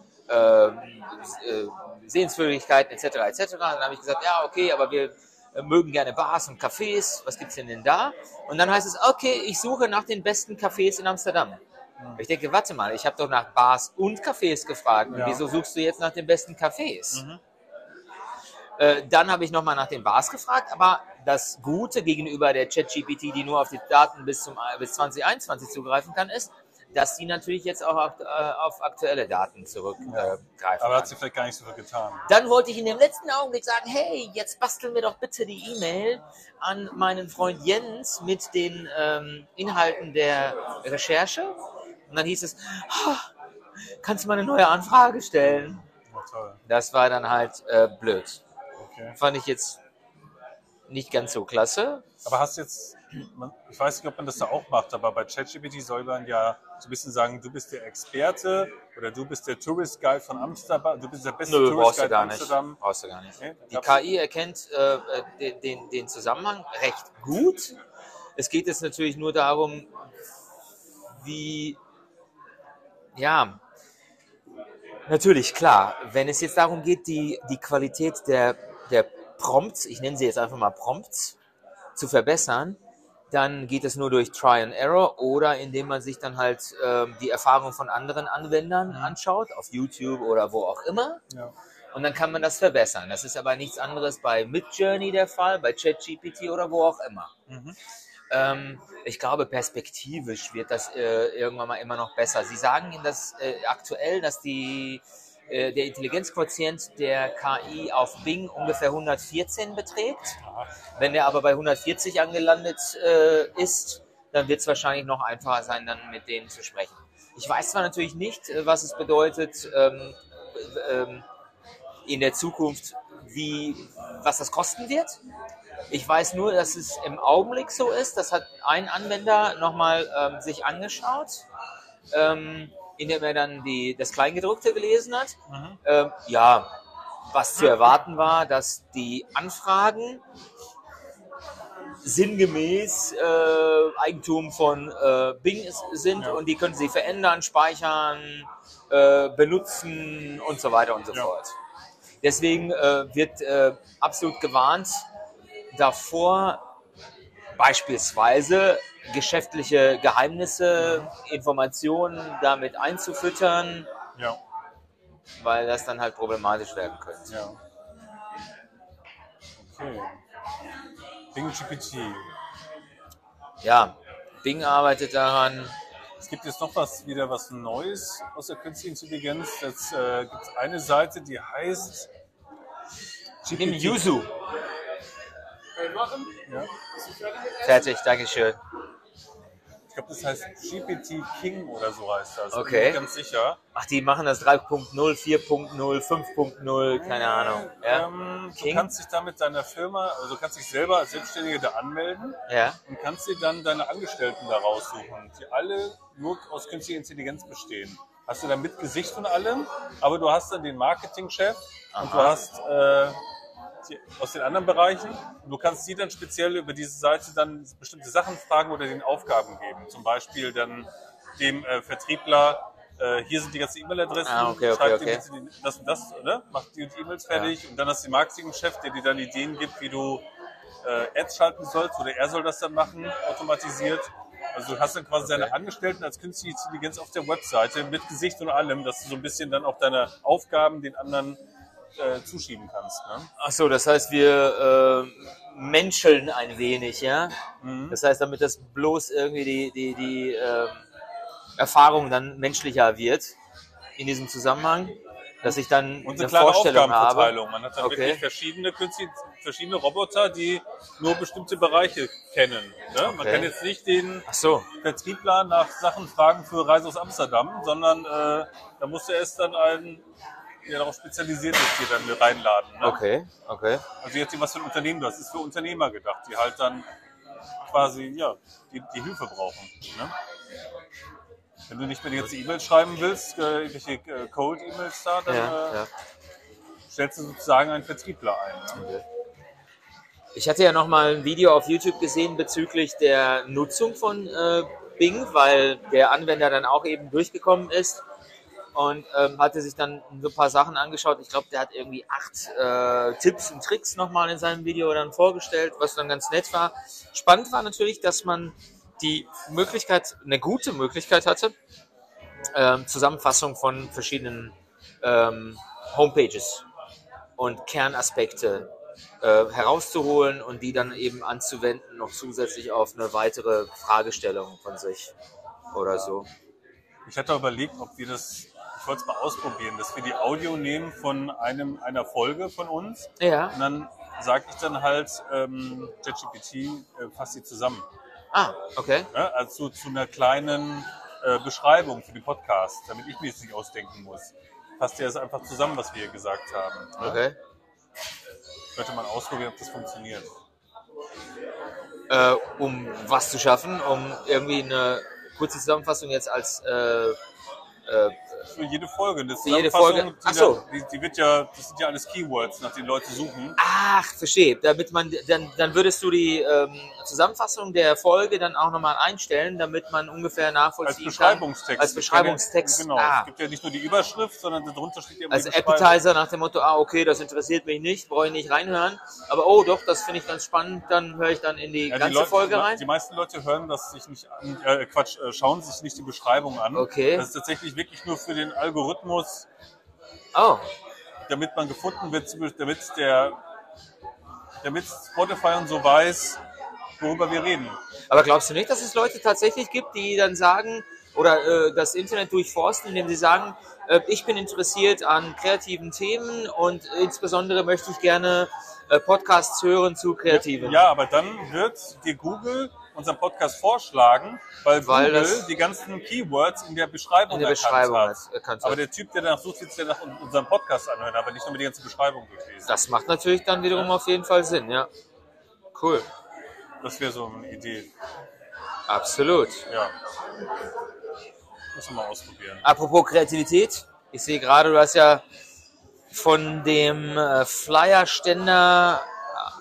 Sehenswürdigkeiten etc. etc. Dann habe ich gesagt, ja, okay, aber wir äh, mögen gerne Bars und Cafés. Was gibt's denn denn da? Und dann heißt es, okay, ich suche nach den besten Cafés in Amsterdam. Ich denke, warte mal, ich habe doch nach Bars und Cafés gefragt. Und Ja. wieso suchst du jetzt nach den besten Cafés? Äh, dann habe ich nochmal nach den Bars gefragt, aber das Gute gegenüber der ChatGPT, die nur auf die Daten bis, zum, bis 2021 zugreifen kann, ist, dass sie natürlich jetzt auch auf, äh, auf aktuelle Daten zurückgreifen äh, Aber hat sie vielleicht gar nicht so viel getan. Dann wollte ich in dem letzten Augenblick sagen, hey, jetzt basteln wir doch bitte die E-Mail an meinen Freund Jens mit den ähm, Inhalten der Recherche. Und dann hieß es, "Ah, kannst du mal eine neue Anfrage stellen? Ja. Das war dann halt äh, blöd. Okay. Fand ich jetzt nicht ganz so klasse. Aber hast jetzt, ich weiß nicht, ob man das da auch macht, aber bei ChatGPT soll man ja so ein bisschen sagen, du bist der Experte oder du bist der Tourist Guide von Amsterdam, du bist der beste Nö, Tourist Guide nicht. Amsterdam. Brauchst du gar nicht. Nee, Die KI erkennt äh, äh, den, den, den Zusammenhang recht gut. Es geht jetzt natürlich nur darum, wie, ja, natürlich, klar, wenn es jetzt darum geht, die, die Qualität der, der Prompts, ich nenne sie jetzt einfach mal Prompts, zu verbessern, dann geht es nur durch Try and Error oder indem man sich dann halt ähm, die Erfahrung von anderen Anwendern anschaut, auf YouTube oder wo auch immer. Ja. Und dann kann man das verbessern. Das ist aber nichts anderes bei Midjourney der Fall, bei ChatGPT oder wo auch immer. Ähm, ich glaube, perspektivisch wird das äh, irgendwann mal immer noch besser. Sie sagen Ihnen das äh, aktuell, dass die, äh, der Intelligenzquotient der KI auf Bing ungefähr 114 beträgt. Wenn der aber bei 140 angelandet äh, ist, dann wird es wahrscheinlich noch einfacher sein, dann mit denen zu sprechen. Ich weiß zwar natürlich nicht, äh, was es bedeutet, ähm, ähm, in der Zukunft, wie, was das kosten wird. Ich weiß nur, dass es im Augenblick so ist. Das hat ein Anwender nochmal ähm, sich angeschaut, ähm, indem er dann die, das Kleingedruckte gelesen hat. Ähm, ja, was zu erwarten war, dass die Anfragen sinngemäß äh, Eigentum von äh, Bing ist, sind Ja. und die können sie verändern, speichern, äh, benutzen und so weiter und so Ja. fort. Deswegen äh, wird äh, absolut gewarnt davor, beispielsweise geschäftliche Geheimnisse, Informationen damit einzufüttern, Ja. weil das dann halt problematisch werden könnte. Ja. Okay. Bing GPT. Ja, Bing arbeitet daran. Es gibt jetzt noch was, wieder was Neues aus der künstlichen Intelligenz. Jetzt äh, gibt es eine Seite, die heißt Nimm Yuzu. Ja. Fertig, Dankeschön. Ich glaube, das heißt GPT King oder so heißt das. Okay. Bin mir ganz sicher. Ach, die machen das 3.0, 4.0, 5.0, keine Ahnung. Ja? Ähm, du kannst dich da mit deiner Firma, also du kannst dich selber als Selbstständige da anmelden ja. und kannst dir dann deine Angestellten da raussuchen, die alle nur aus künstlicher Intelligenz bestehen. Hast du dann mit Gesicht und allem, aber du hast dann den Marketingchef und du hast äh, aus den anderen Bereichen. Du kannst die dann speziell über diese Seite dann bestimmte Sachen fragen oder den Aufgaben geben. Zum Beispiel dann dem äh, Vertriebler, äh, hier sind die ganzen E-Mail-Adressen, Ah, okay, okay, schreib dir okay. bitte die- das und das, oder? Mach die E-Mails fertig. Und dann hast du den Marketingchef, der dir dann Ideen gibt, wie du äh, Ads schalten sollst oder er soll das dann machen, automatisiert. Also du hast dann quasi Okay. deine Angestellten als künstliche Intelligenz auf der Webseite mit Gesicht und allem, dass du so ein bisschen dann auch deine Aufgaben den anderen äh, zuschieben kannst. Ne? Ach so, das heißt, wir äh, menscheln ein wenig, ja? Das heißt, damit das bloß irgendwie die, die, die ähm, Erfahrung dann menschlicher wird in diesem Zusammenhang, dass ich dann Und eine eine klare Vorstellung habe. Man hat dann Okay. wirklich verschiedene, verschiedene Roboter, die nur bestimmte Bereiche kennen. Ne? Man Okay. kann jetzt nicht den Ach so, Vertriebler nach Sachen fragen für Reise aus Amsterdam, sondern äh, da musst du erst dann einen, der darauf spezialisiert ist, hier dann reinladen. Ne? okay, okay. Also jetzt was für ein Unternehmen das ist für Unternehmer gedacht, die halt dann quasi ja die, die Hilfe brauchen. Ne? Wenn du nicht mehr die ganze E-Mail schreiben willst, äh, irgendwelche äh, Cold-E-Mails da, dann Ja, äh, ja. stellst du sozusagen einen Vertriebler ein. Ne? Okay. Ich hatte ja noch mal ein Video auf YouTube gesehen bezüglich der Nutzung von äh, Bing, weil der Anwender dann auch eben durchgekommen ist und ähm, hatte sich dann so ein paar Sachen angeschaut. Ich glaube, der hat irgendwie acht äh, Tipps und Tricks nochmal in seinem Video dann vorgestellt, was dann ganz nett war. Spannend war natürlich, dass man die Möglichkeit, eine gute Möglichkeit hatte, ähm, Zusammenfassung von verschiedenen ähm, Homepages und Kernaspekte äh, herauszuholen und die dann eben anzuwenden, noch zusätzlich auf eine weitere Fragestellung von sich oder so. Ich hatte überlegt, ob wir das, es mal ausprobieren, dass wir die Audio nehmen von einem einer Folge von uns Ja. und dann sage ich dann halt, ähm, ChatGPT äh, fasst die zusammen. Ah, okay. Ne? Also zu, einer kleinen äh, Beschreibung für den Podcast, damit ich mir jetzt nicht ausdenken muss. Fasst er es einfach zusammen, was wir hier gesagt haben. Ne? Okay. Könnte man ausprobieren, ob das funktioniert. Äh, um was zu schaffen, um irgendwie eine kurze Zusammenfassung jetzt als äh, äh, Für jede Folge. Eine Für jede Folge? Die, Ach so. die, die wird ja, das sind ja alles Keywords, nach denen Leute suchen. Ach, verstehe. Damit man, dann, dann würdest du die ähm, Zusammenfassung der Folge dann auch nochmal einstellen, damit man ungefähr Als nachvollziehen Beschreibungstext. kann. Als Beschreibungstext. Genau. Ah. Es gibt ja nicht nur die Überschrift, sondern darunter steht eben Als die Beschreibung. Appetizer nach dem Motto, ah, okay, das interessiert mich nicht, brauche ich nicht reinhören. Aber oh, doch, das finde ich ganz spannend, dann höre ich dann in die Ja, die, ganze Leute, Folge die, rein. die meisten Leute hören das sich nicht an, äh, Quatsch, äh, schauen sich nicht die Beschreibung an. Okay. Das ist tatsächlich wirklich nur für den Algorithmus, Oh, damit man gefunden wird, damit der, damit Spotify und so weiß, worüber wir reden. aber glaubst du nicht, dass es Leute tatsächlich gibt, die dann sagen, oder äh, das Internet durchforsten, indem sie sagen, äh, ich bin interessiert an kreativen Themen und insbesondere möchte ich gerne äh, Podcasts hören zu kreativen. Ja, aber dann wird dir Google unseren Podcast vorschlagen, weil, Weil Google die ganzen Keywords in der Beschreibung, In der Beschreibung hat. erkannt aber hat. der Typ, der danach sucht, wird sich danach unseren Podcast anhören, aber nicht nur die ganze Beschreibung durchlesen. Das macht natürlich dann wiederum auf jeden Fall Sinn, ja. Cool. Das wäre so eine Idee. Absolut. Ja. Müssen wir mal ausprobieren. Apropos Kreativität, ich sehe gerade, du hast ja von dem äh, Flyer-Ständer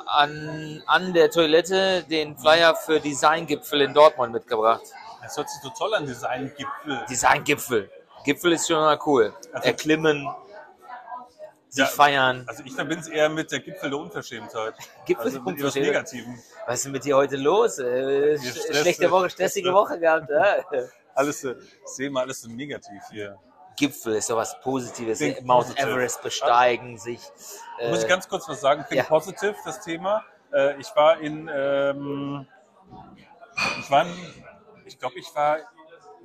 an, an der Toilette den Flyer für Designgipfel in Dortmund mitgebracht. Es hört sich so toll an, Design-Gipfel. Designgipfel. Gipfel ist schon mal cool. Also- Erklimmen, sich Ja, feiern. Also ich verbinde es eher mit der Gipfel der Unverschämtheit. Gipfel also mit etwas? Negativen. Was ist denn mit dir heute los? Äh, Stress, schlechte Woche, Stress, stressige? Woche gehabt. Ja? Alles, äh, ich sehe mal alles so negativ hier. Gipfel ist sowas Positives. Think Mount positive. Everest besteigen, sich. Äh, Muss ich ganz kurz was sagen? Think ja. Positive, das Thema. Äh, ich war in, ähm, ich war in, ich glaube, ich war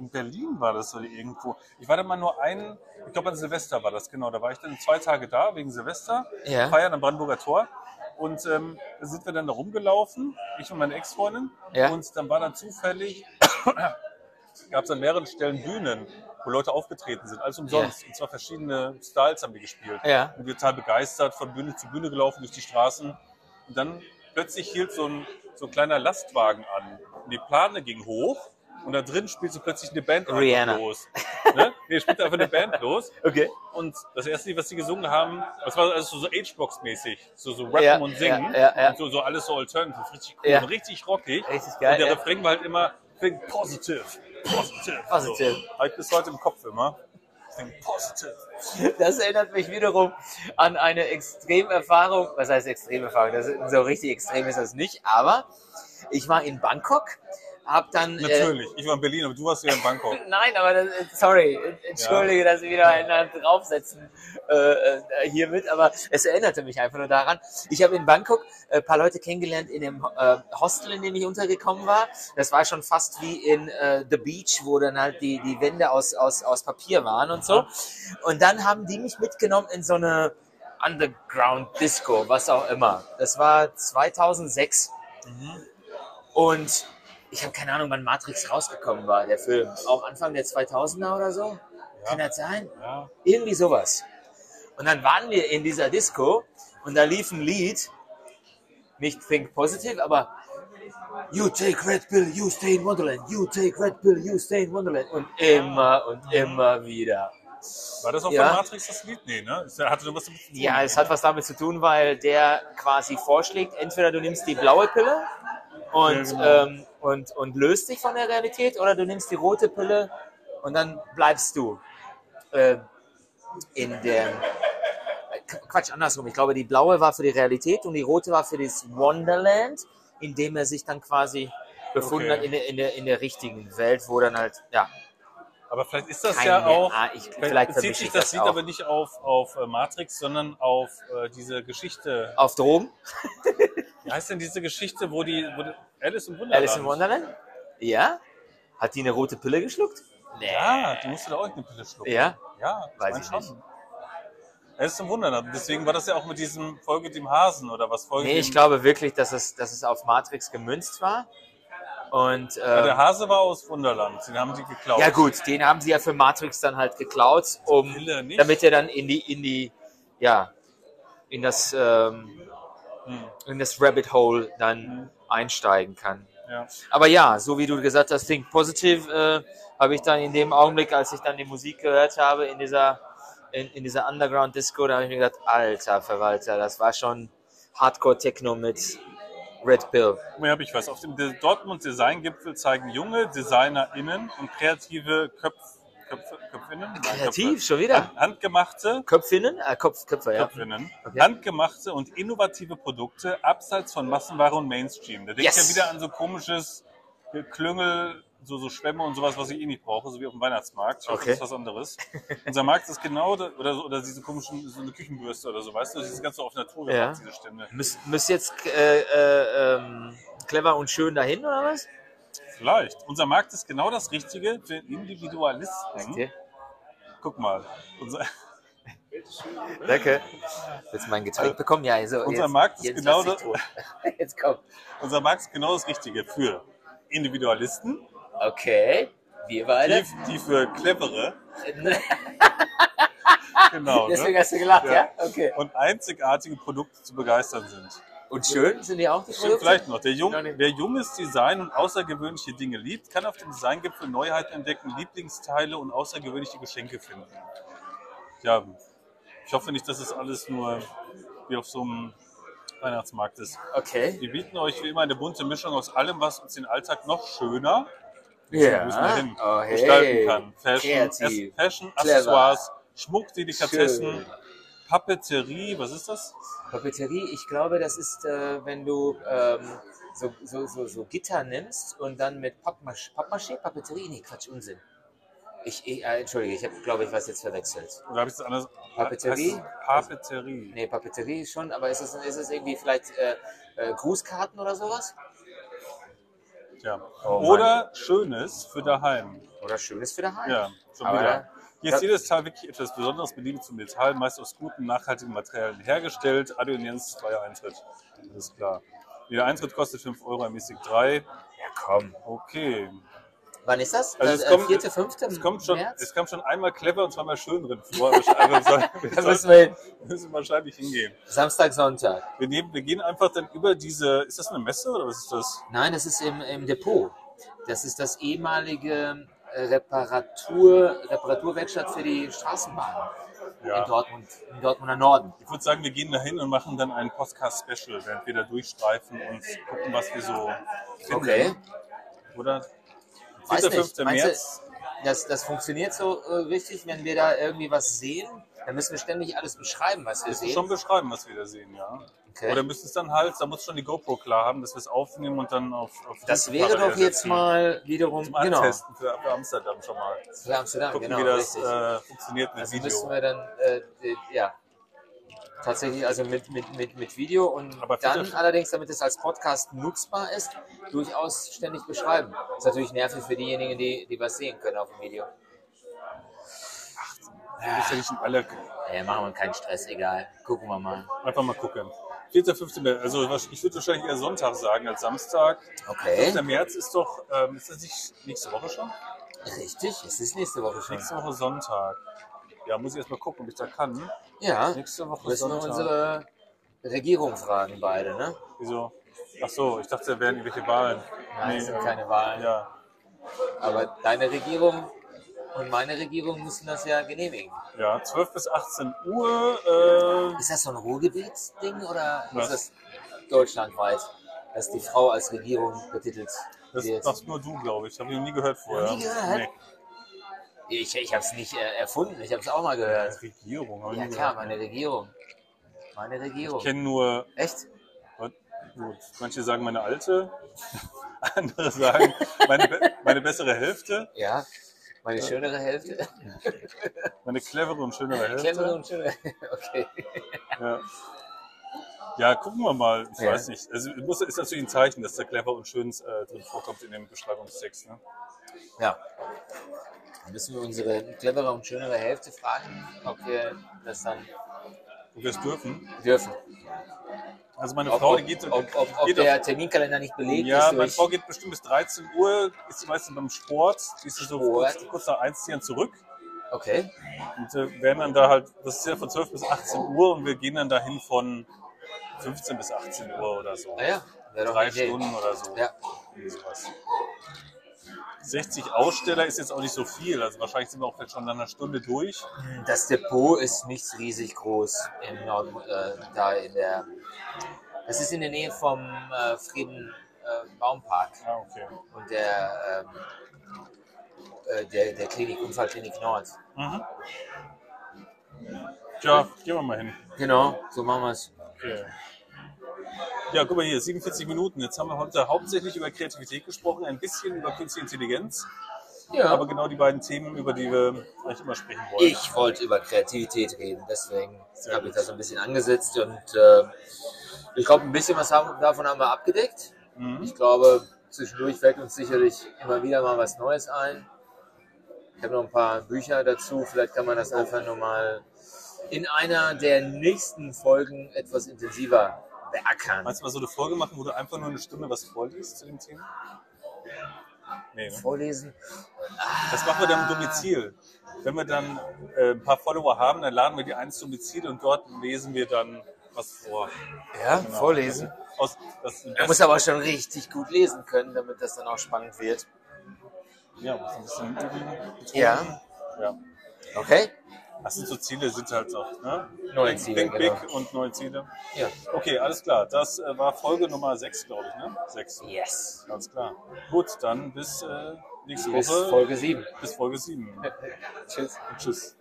in Berlin war das oder irgendwo. Ich war da mal nur ein, ich glaube an Silvester war das, genau. Da war ich dann zwei Tage da wegen Silvester, Ja. feiern am Brandenburger Tor. Und ähm, da sind wir dann da rumgelaufen, ich und meine Ex-Freundin. Ja. Und dann war dann zufällig gab es an mehreren Stellen Bühnen, wo Leute aufgetreten sind, alles umsonst. Und zwar verschiedene Styles haben wir gespielt. Ja. Und wir total begeistert, von Bühne zu Bühne gelaufen durch die Straßen. Und dann plötzlich hielt so ein, so ein kleiner Lastwagen an. Und die Plane ging hoch. Und da drin spielte plötzlich eine Band Rihanna. los. Ne? Nee, spielte einfach eine Band los. Okay. Und das erste Lied, was sie gesungen haben, das war also so H-Box-mäßig. So, so rappen Ja, und singen. ja, ja, ja. Und so, so alles so alternative. Richtig cool. Ja. Und richtig rockig. Richtig geil, Und der ja. Refrain war halt immer, think positive. Positive. Positive. So. Ich bis heute im Kopf immer. Das erinnert mich wiederum an eine Extremerfahrung. Was heißt Extremerfahrung? Das ist, so richtig extrem ist das nicht. Aber ich war in Bangkok, hab dann. Äh, Natürlich. Ich war in Berlin, aber du warst ja in Bangkok. Nein, aber das, sorry, entschuldige, dass ich wieder einen draufsetzen äh, äh, hiermit, aber es erinnerte mich einfach nur daran. Ich habe in Bangkok ein paar Leute kennengelernt in dem äh, Hostel, in dem ich untergekommen war. Das war schon fast wie in äh, The Beach, wo dann halt die, die Wände aus, aus, aus Papier waren und so. Und dann haben die mich mitgenommen in so eine Underground Disco, was auch immer. Das war 2006. Und ich habe keine Ahnung, wann Matrix rausgekommen war, der Film. Auch Anfang der 2000er oder so? Kann das sein? Ja. Irgendwie sowas. Und dann waren wir in dieser Disco und da lief ein Lied, nicht Think Positive, aber You take Red Pill, you stay in Wonderland. You take Red Pill, you stay in Wonderland. Und immer und immer wieder. War das auch Ja. von Matrix das Lied? Nee, ne? Es hatte was damit zu tun. Ja, es hat was damit zu tun, weil der quasi vorschlägt, entweder du nimmst die blaue Pille und, Ja, genau. ähm, und, und löst dich von der Realität, oder du nimmst die rote Pille und dann bleibst du äh, in der... Quatsch, andersrum. Ich glaube, die blaue war für die Realität und die rote war für das Wonderland, in dem er sich dann quasi befunden Okay. hat in der, in, der, in der richtigen Welt, wo dann halt, ja, Aber vielleicht ist das keine, ja auch. ah, ich, Vielleicht bezieht sich ich das das Lied aber nicht auf, auf äh, Matrix, sondern auf äh, diese Geschichte. Auf Drogen? Wie heißt denn diese Geschichte, wo die, wo die Alice im Wunderland? Alice in Wonderland? Ja? Hat die eine rote Pille geschluckt? Nee. Ja, die musste da auch eine Pille schlucken. Ja? Ja, Weiß ich schon. nicht. Alice im Wunderland. Deswegen war das ja auch mit diesem Folge dem Hasen oder was Folge Nee, ich glaube wirklich, dass es, dass es auf Matrix gemünzt war. Und Ja, der ähm, Hase war aus Wunderland. Den haben die geklaut. ja gut, den haben sie ja für Matrix dann halt geklaut, um damit er dann in die, in die, ja, in das, ähm, Hm, in das Rabbit Hole dann einsteigen kann. ja. Aber ja, so wie du gesagt hast, Think Positive, äh, habe ich dann in dem Augenblick, als ich dann die Musik gehört habe in dieser, in, in dieser Underground Disco, da habe ich mir gedacht, alter Verwalter, das war schon Hardcore Techno mit Red Pill. Mehr habe ich was. Auf dem De- Dortmund Design Gipfel zeigen junge DesignerInnen und kreative Köpf, Köpfe, Köpfinnen? Nein, Kreativ, Köpfe. schon wieder? Hand- Handgemachte, Köpfinnen? Äh, Kopf, Köpfe, ja. Köpfinnen, Okay. handgemachte und innovative Produkte abseits von Massenware und Mainstream. Da denke ich Yes. ja wieder an so komisches Klüngel, so, so Schwämme und sowas, was ich eh nicht brauche, so wie auf dem Weihnachtsmarkt. Ich hoffe, Okay. das ist was anderes. Unser Markt ist genau, da- oder, so- oder diese komischen, so eine Küchenbürste oder so, weißt du, das ist ganz so auf Natur Ja. diese Stände. Müsst, müsst jetzt äh, äh, ähm, clever und schön dahin, oder was? Vielleicht. Unser Markt ist genau das Richtige für Individualisten. Guck mal, unser, Danke. Willst du mein Getränk bekommen? Ja, also Unser jetzt, Markt ist jetzt genau tot. Jetzt komm. unser Markt ist genau das Richtige für Individualisten, Okay. Wir die, beide. die für clevere, genau, Deswegen ne? hast du gelacht, Ja. ja? Okay. und einzigartige Produkte zu begeistern sind. Und schön sind die auch die Produkte? vielleicht noch. Der Jung, wer junges Design und außergewöhnliche Dinge liebt, kann auf dem Designgipfel Neuheiten entdecken, Lieblingsteile und außergewöhnliche Geschenke finden. Ja, ich hoffe nicht, dass es alles nur wie auf so einem Weihnachtsmarkt ist. Okay. Wir bieten euch wie immer eine bunte Mischung aus allem, was uns den Alltag noch schöner Ja. hin Oh, hey. gestalten kann. Fashion, Fashion. Accessoires, Schmuck, Delikatessen, Schön. Papeterie, was ist das? Papeterie, ich glaube, das ist, äh, wenn du ähm, so, so, so, so Gitter nimmst und dann mit Pappmaché, Pappmaché? Papeterie? Nee, Quatsch, Unsinn. Ich, ich äh, entschuldige, ich habe, glaube ich, was jetzt verwechselt. Oder habe ich das anders? Papeterie? Papeterie. Nee, Papeterie schon, aber ist es, ist es irgendwie vielleicht äh, äh, Grußkarten oder sowas? Ja. Oh Mann. Oder Schönes für daheim. Oder Schönes für daheim? Ja, schon Aber wieder. Hier ist jedes Teil wirklich etwas Besonderes mit Liebe zum Metall, meist aus guten, nachhaltigen Materialien hergestellt. Adi und Jens, freier Eintritt. Das ist klar. Jeder Eintritt kostet 5 Euro, ermäßigt 3. Ja, komm. Okay. Wann ist das? Also das es äh, kommt- vierte, fünfte Es kommt schon, März? es kam schon einmal clever und zweimal schön drin vor. Also Da müssen wir müssen wahrscheinlich hingehen. Samstag, Sonntag. Wir, nehmen, wir gehen einfach dann über diese, ist das eine Messe oder was ist das? Nein, das ist im, im Depot. Das ist das ehemalige Reparatur, Reparaturwerkstatt für die Straßenbahn in Ja. Dortmund, im Dortmunder Norden. Ich würde sagen, wir gehen dahin und machen dann ein Podcast-Special, während wir da durchstreifen und gucken, was wir so finden. Okay. Oder? Weiß 4. nicht. 5. Meinst März. du, das, das funktioniert so äh, richtig, wenn wir da irgendwie was sehen? Dann müssen wir ständig alles beschreiben, was wir sehen. schon beschreiben, was wir da sehen, ja. Okay. Oder müssen es dann halt, da muss schon die GoPro klar haben, dass wir es aufnehmen und dann auf, auf das wäre doch jetzt setzen. mal wiederum zum genau Antesten für, für Amsterdam schon mal. für Amsterdam, Gucken, genau, wie das äh, funktioniert mit also Video. müssen wir dann äh, äh, ja tatsächlich also mit, mit, mit, mit Video und dann allerdings, damit es als Podcast nutzbar ist, durchaus ständig beschreiben. Das ist natürlich nervig für diejenigen, die, die was sehen können auf dem Video. Wir müssen ja nicht in alle Ja, machen wir keinen Stress, egal. Gucken wir mal. einfach mal gucken. 4. 5. März, also ich würde wahrscheinlich eher Sonntag sagen als Samstag. Okay. 5. März ist doch, ähm, ist das nicht nächste Woche schon? Richtig, es ist nächste Woche schon. Nächste Woche Sonntag. Ja, muss ich erst mal gucken, ob ich da kann. Ja, Nächste Woche müssen wir Sonntag. unsere Regierung fragen, beide, ne? Wieso? Ach so, ich dachte, da wären irgendwelche Wahlen. Nein, es sind äh, keine Wahlen. Ja, Aber deine Regierung und meine Regierung müssen das ja genehmigen. ja, 12 bis 18 Uhr. Äh, Ist das so ein Ruhrgebietsding oder Was? ist das deutschlandweit, dass die Frau als Regierung betitelt das wird? machst nur du, glaube ich. Habe ich noch nie gehört vorher. nie gehört? Nee. Ich, ich habe es nicht äh, erfunden, ich habe es auch mal gehört. Regierung. hab ich Ja klar, meine Regierung. Meine Regierung. Ich kenne nur, Echt? gut, manche sagen meine alte, andere sagen meine, meine bessere Hälfte, Ja. Meine schönere Hälfte. meine clevere und schönere Hälfte. Clevere und schönere. Okay. Ja. ja, gucken wir mal. Ich Ja. weiß nicht. Also es muss, ist natürlich ein Zeichen, dass der clever und schön äh, drin vorkommt in dem Beschreibungstext. Ne? Ja. Dann müssen wir unsere clevere und schönere Hälfte fragen, ob wir das dann Ob wir es dürfen. dürfen. Also meine Ob, Frau, die geht, ob, ob, ob geht der auf, Terminkalender nicht belegt Ja, ist meine durch... Frau geht bestimmt bis 13 Uhr, ist die meistens beim Sport, die ist so kurz, kurz nach 1 ziehen zurück Okay. und äh, werden dann da halt, das ist ja von 12 bis 18 Uhr und wir gehen dann dahin von 15 bis 18 Uhr oder so. Naja, wäre doch Drei eine Idee. Stunden oder so. Ja. Irgendwie sowas. 60 Aussteller ist jetzt auch nicht so viel, also wahrscheinlich sind wir auch jetzt schon nach einer Stunde durch. Das Depot ist nicht riesig groß im Norden, äh, da in der. Das ist in der Nähe vom äh, Frieden äh, Baumpark Ah, okay. und der, ähm, äh, der, der Klinik, Unfallklinik Nord. Mhm. Tja, gehen wir mal hin. Genau, so machen wir es. Okay. Ja, guck mal hier, 47 Minuten. Jetzt haben wir heute hauptsächlich über Kreativität gesprochen, ein bisschen über Künstliche Intelligenz, Ja. aber genau die beiden Themen, über die wir eigentlich immer sprechen wollen. Ich wollte über Kreativität reden, deswegen habe ich das ein bisschen angesetzt und äh, ich glaube, ein bisschen was haben, davon haben wir abgedeckt. Mhm. Ich glaube, zwischendurch fällt uns sicherlich immer wieder mal was Neues ein. Ich habe noch ein paar Bücher dazu. Vielleicht kann man das einfach nochmal in einer der nächsten Folgen etwas intensiver beackern. Meinst du mal so eine Folge machen, wo du einfach nur eine Stunde was vorliest zu dem Thema? Nee, ne? Vorlesen. Das machen wir dann im Domizil. Wenn wir dann äh, ein paar Follower haben, dann laden wir die eins Domizil und dort lesen wir dann was vor. Ja, Genau. vorlesen. Aus, Er muss aber schon richtig gut lesen können, damit das dann auch spannend wird. ja, muss ein bisschen üben. Ja. ja. Okay? Das sind so Ziele, sind halt so. Ne? Neue Ziele, Think genau. big und neue Ziele. Ja. Okay, alles klar. Das äh, war Folge Nummer 6, glaube ich. Ne? 6. Yes. Ganz klar. Gut, dann bis äh, nächste Bis Woche. Folge 7. bis Folge 7. Tschüss. Tschüss.